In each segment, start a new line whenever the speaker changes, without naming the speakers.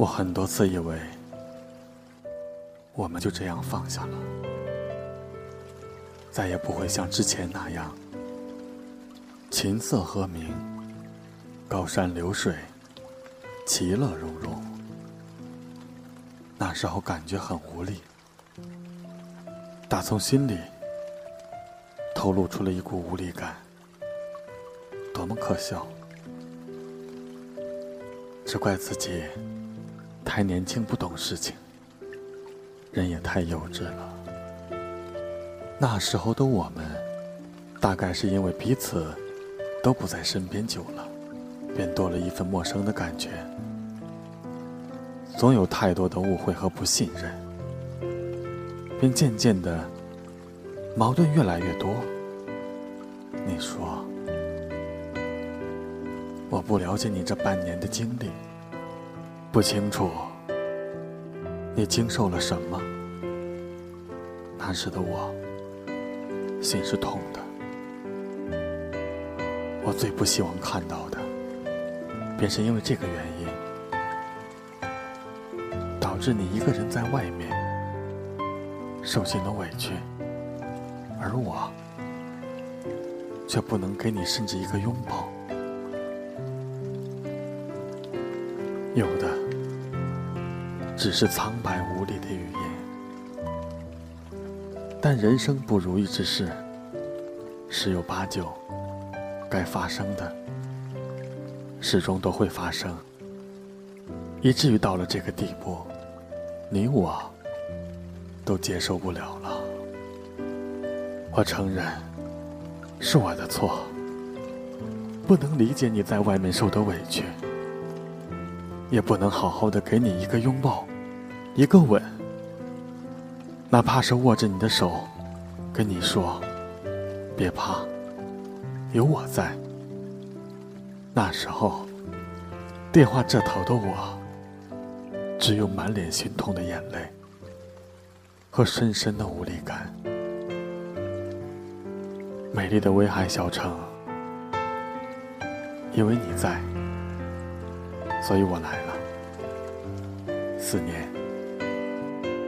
我很多次以为，我们就这样放下了，再也不会像之前那样，琴瑟和鸣，高山流水，其乐融融。那时候感觉很无力，打从心里透露出了一股无力感，多么可笑！只怪自己。太年轻不懂事情，人也太幼稚了。那时候的我们，大概是因为彼此都不在身边久了，便多了一份陌生的感觉。总有太多的误会和不信任，便渐渐的矛盾越来越多。你说，我不了解你这半年的经历。不清楚你经受了什么。那时的我，心是痛的。我最不希望看到的，便是因为这个原因，导致你一个人在外面受尽了委屈，而我却不能给你甚至一个拥抱。有的只是苍白无力的语言，但人生不如意之事十有八九，该发生的始终都会发生，以至于到了这个地步，你我都接受不了了。我承认是我的错，不能理解你在外面受的委屈。也不能好好的给你一个拥抱，一个吻，哪怕是握着你的手，跟你说：“别怕，有我在。”那时候，电话这头的我，只有满脸心痛的眼泪和深深的无力感。美丽的威海小城，因为你在。所以我来了。思念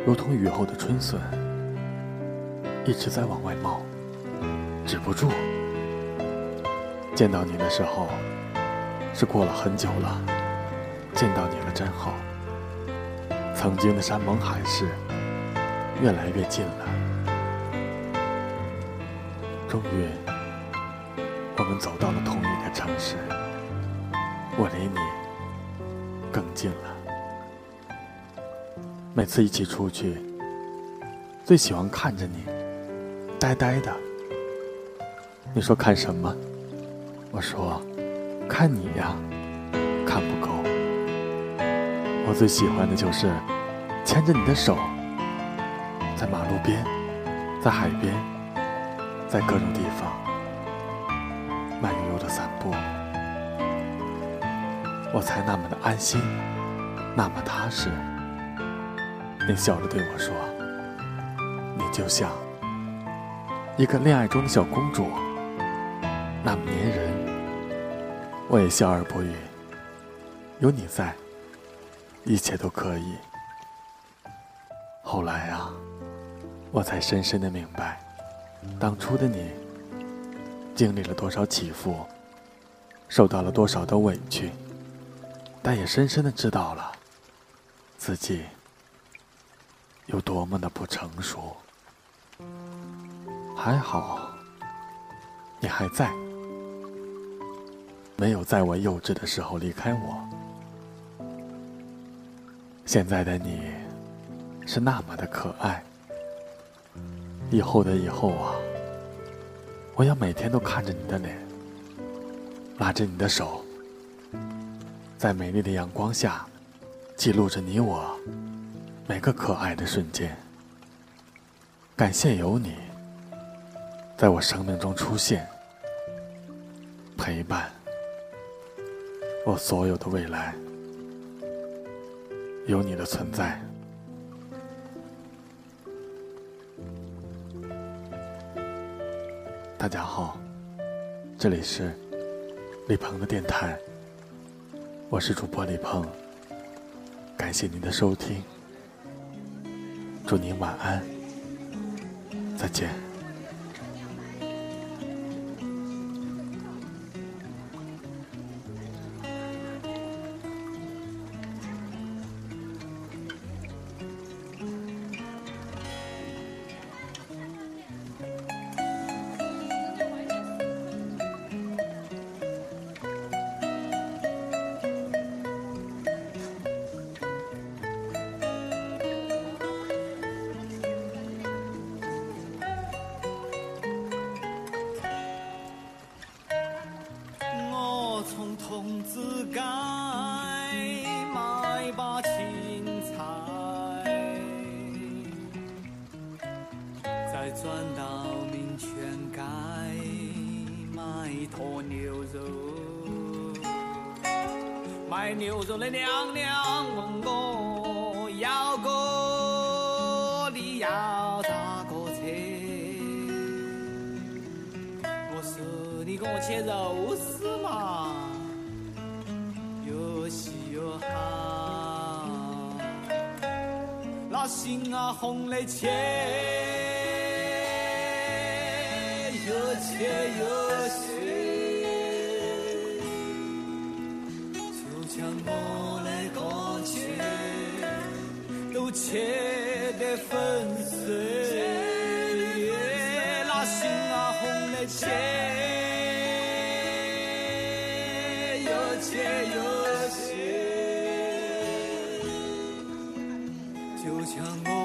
如同雨后的春笋，一直在往外冒，止不住。见到你的时候，是过了很久了。见到你了，真好。曾经的山盟海誓，越来越近了。终于，我们走到了同一个城市。我离你。更近了。每次一起出去，最喜欢看着你，呆呆的。你说看什么？我说看你呀，看不够。我最喜欢的就是牵着你的手，在马路边，在海边，在各种地方慢悠悠的散步。我才那么的安心，那么踏实。你笑着对我说：“你就像一个恋爱中的小公主，那么粘人。”我也笑而不语。有你在，一切都可以。后来啊，我才深深的明白，当初的你经历了多少起伏，受到了多少的委屈。但也深深的知道了，自己有多么的不成熟。还好，你还在，没有在我幼稚的时候离开我。现在的你，是那么的可爱。以后的以后啊，我要每天都看着你的脸，拉着你的手。在美丽的阳光下，记录着你我每个可爱的瞬间。感谢有你，在我生命中出现，陪伴我所有的未来。有你的存在，大家好，这里是李鹏的电台。我是主播李鹏。感谢您的收听，祝您晚安，再见。
四街买把青菜，再转到民权街买坨牛肉，卖牛肉的娘娘问我要个你要咋个吃？我说你给我切肉丝嘛，又细又好，那心啊红的切。又切又细，就像我的过去都切得粉碎，那心啊红的切，又切又就将我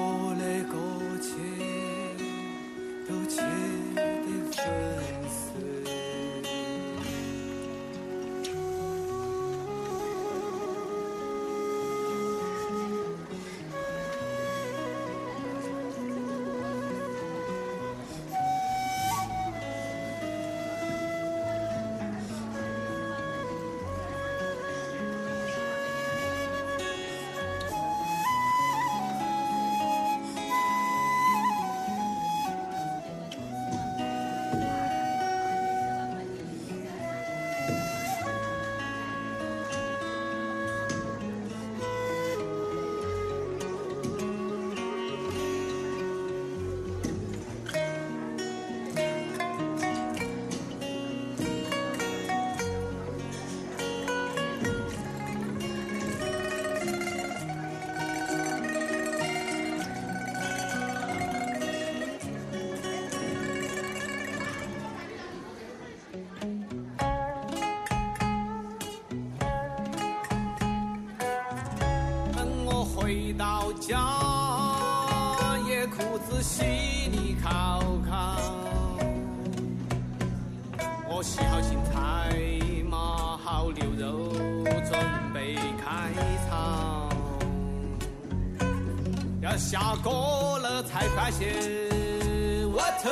回到家，也裤子洗你烤烤。我洗好青菜，码好牛肉，准备开炒。要下锅了才发现，我头